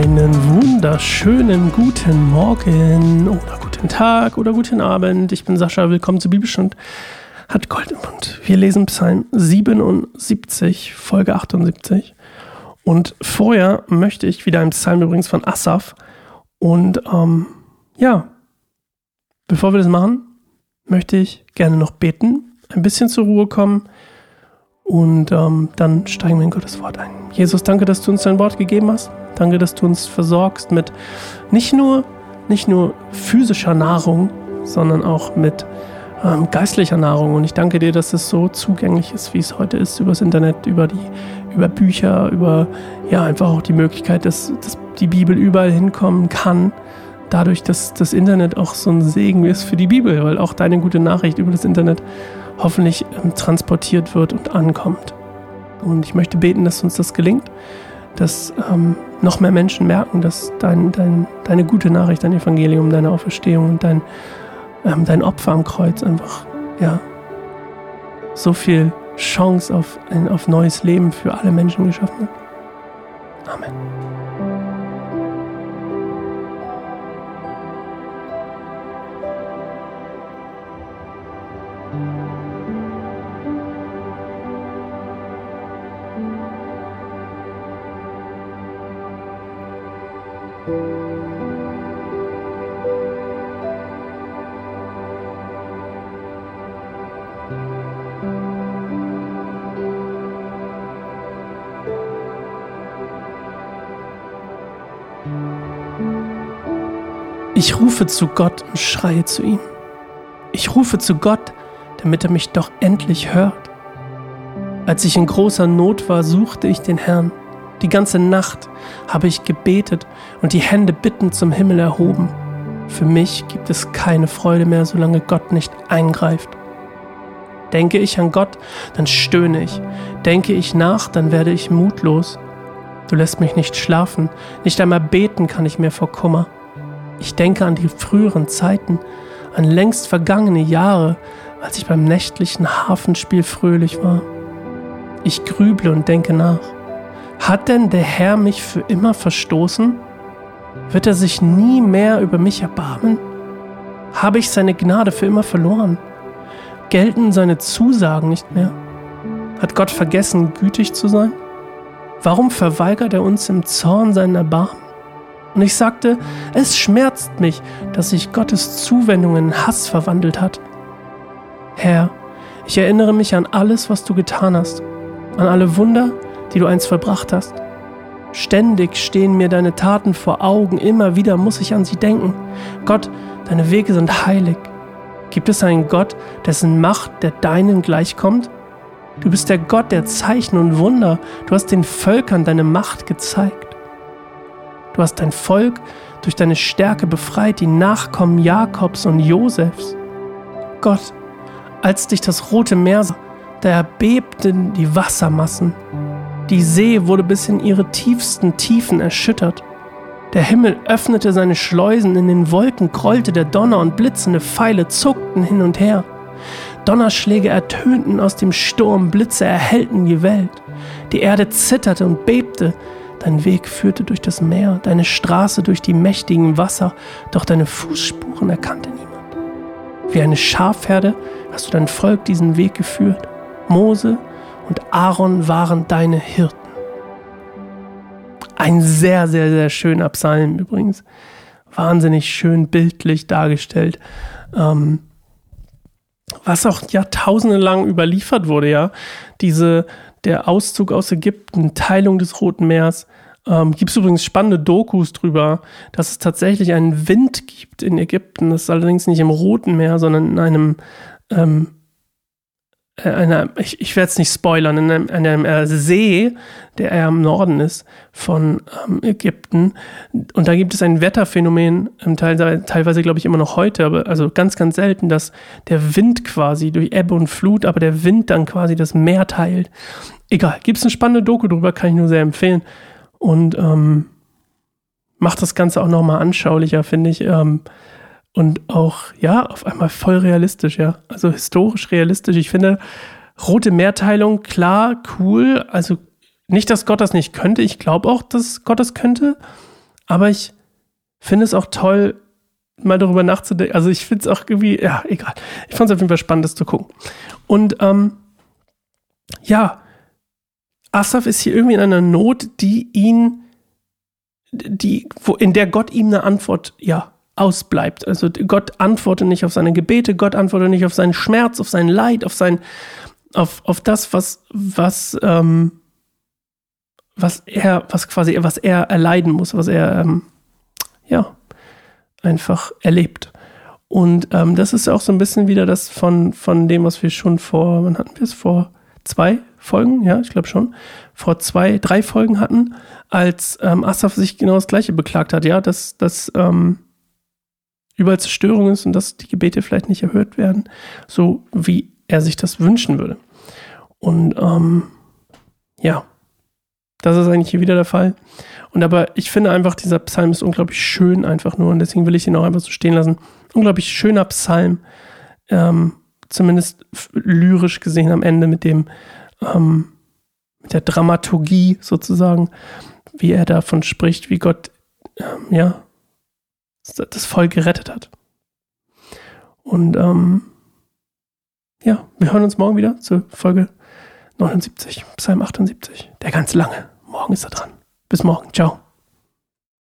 Einen wunderschönen guten Morgen oder guten Tag oder guten Abend. Ich bin Sascha, willkommen zu Bibelstund hat Gold im Mund. Wir lesen Psalm 77, Folge 78. Und vorher möchte ich wieder einen Psalm übrigens von Asaf. Und ähm, ja, bevor wir das machen, möchte ich gerne noch beten, ein bisschen zur Ruhe kommen und ähm, dann steigen wir in Gottes Wort ein. Jesus, danke, dass du uns dein Wort gegeben hast. Danke, dass du uns versorgst mit nicht nur, nicht nur physischer Nahrung, sondern auch mit ähm, geistlicher Nahrung. Und ich danke dir, dass es so zugänglich ist, wie es heute ist, übers Internet, über die, über Bücher, über ja einfach auch die Möglichkeit, dass, dass die Bibel überall hinkommen kann. Dadurch, dass das Internet auch so ein Segen ist für die Bibel, weil auch deine gute Nachricht über das Internet hoffentlich ähm, transportiert wird und ankommt. Und ich möchte beten, dass uns das gelingt, dass ähm, noch mehr Menschen merken, dass dein, dein, deine gute Nachricht, dein Evangelium, deine Auferstehung und dein, ähm, dein Opfer am Kreuz einfach, ja, so viel Chance auf ein auf neues Leben für alle Menschen geschaffen hat. Amen. Ich rufe zu Gott und schreie zu ihm. Ich rufe zu Gott, damit er mich doch endlich hört. Als ich in großer Not war, suchte ich den Herrn. Die ganze Nacht habe ich gebetet und die Hände bittend zum Himmel erhoben. Für mich gibt es keine Freude mehr, solange Gott nicht eingreift. Denke ich an Gott, dann stöhne ich. Denke ich nach, dann werde ich mutlos. Du lässt mich nicht schlafen, nicht einmal beten kann ich mehr vor Kummer. Ich denke an die früheren Zeiten, an längst vergangene Jahre, als ich beim nächtlichen Hafenspiel fröhlich war. Ich grüble und denke nach. Hat denn der Herr mich für immer verstoßen? Wird er sich nie mehr über mich erbarmen? Habe ich seine Gnade für immer verloren? Gelten seine Zusagen nicht mehr? Hat Gott vergessen, gütig zu sein? Warum verweigert er uns im Zorn seinen Erbarmen? Und ich sagte, es schmerzt mich, dass sich Gottes Zuwendung in Hass verwandelt hat. Herr, ich erinnere mich an alles, was du getan hast, an alle Wunder, die du einst vollbracht hast. Ständig stehen mir deine Taten vor Augen, immer wieder muss ich an sie denken. Gott, deine Wege sind heilig. Gibt es einen Gott, dessen Macht der deinen gleichkommt? Du bist der Gott der Zeichen und Wunder. Du hast den Völkern deine Macht gezeigt. Du hast dein Volk durch deine Stärke befreit, die Nachkommen Jakobs und Josefs. Gott, als dich das Rote Meer sah, da erbebten die Wassermassen. Die See wurde bis in ihre tiefsten Tiefen erschüttert. Der Himmel öffnete seine Schleusen, in den Wolken grollte der Donner und blitzende Pfeile zuckten hin und her. Donnerschläge ertönten aus dem Sturm, Blitze erhellten die Welt. Die Erde zitterte und bebte. Dein Weg führte durch das Meer, deine Straße durch die mächtigen Wasser, doch deine Fußspuren erkannte niemand. Wie eine Schafherde hast du dein Volk diesen Weg geführt. Mose und Aaron waren deine Hirten. Ein sehr, sehr, sehr schöner Psalm übrigens. Wahnsinnig schön bildlich dargestellt. Ähm, was auch jahrtausende lang überliefert wurde, ja. Diese, der Auszug aus Ägypten, Teilung des Roten Meers. Ähm, gibt es übrigens spannende Dokus drüber, dass es tatsächlich einen Wind gibt in Ägypten. Das ist allerdings nicht im Roten Meer, sondern in einem ähm, äh, einer, ich, ich werde es nicht spoilern, in einem, in einem äh, See, der eher im Norden ist von ähm, Ägypten. Und da gibt es ein Wetterphänomen, ähm, teil, teilweise glaube ich immer noch heute, aber also ganz, ganz selten, dass der Wind quasi durch Ebbe und Flut, aber der Wind dann quasi das Meer teilt. Egal, gibt es eine spannende Doku drüber, kann ich nur sehr empfehlen. Und ähm, macht das Ganze auch nochmal anschaulicher, finde ich. Ähm, und auch, ja, auf einmal voll realistisch, ja. Also historisch realistisch. Ich finde, rote Mehrteilung, klar, cool. Also nicht, dass Gott das nicht könnte. Ich glaube auch, dass Gott das könnte. Aber ich finde es auch toll, mal darüber nachzudenken. Also ich finde es auch irgendwie, ja, egal. Ich fand es auf jeden Fall spannend, das zu gucken. Und ähm, ja, Asaf ist hier irgendwie in einer Not, die ihn, die, wo, in der Gott ihm eine Antwort, ja, ausbleibt. Also Gott antwortet nicht auf seine Gebete, Gott antwortet nicht auf seinen Schmerz, auf sein Leid, auf sein, auf, auf das, was, was, ähm, was er, was quasi, was er erleiden muss, was er, ähm, ja, einfach erlebt. Und ähm, das ist auch so ein bisschen wieder das von, von dem, was wir schon vor, wann hatten wir es? Vor zwei Folgen, ja, ich glaube schon, vor zwei, drei Folgen hatten, als ähm, Asaf sich genau das Gleiche beklagt hat, ja, dass, dass ähm, überall Zerstörung ist und dass die Gebete vielleicht nicht erhört werden, so wie er sich das wünschen würde. Und ähm, ja, das ist eigentlich hier wieder der Fall. Und aber ich finde einfach, dieser Psalm ist unglaublich schön einfach nur und deswegen will ich ihn auch einfach so stehen lassen. Unglaublich schöner Psalm, ähm, zumindest lyrisch gesehen am Ende mit dem, ähm, mit der Dramaturgie sozusagen, wie er davon spricht, wie Gott, ähm, ja, das Volk gerettet hat. Und ähm, ja, wir hören uns morgen wieder zur Folge 79, Psalm 78, der ganz lange. Morgen ist er dran. Bis morgen. Ciao.